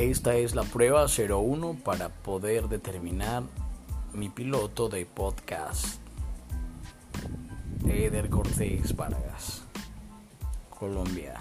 Esta es la prueba 01 para poder determinar mi piloto de podcast. Eder Cortés Vargas, Colombia.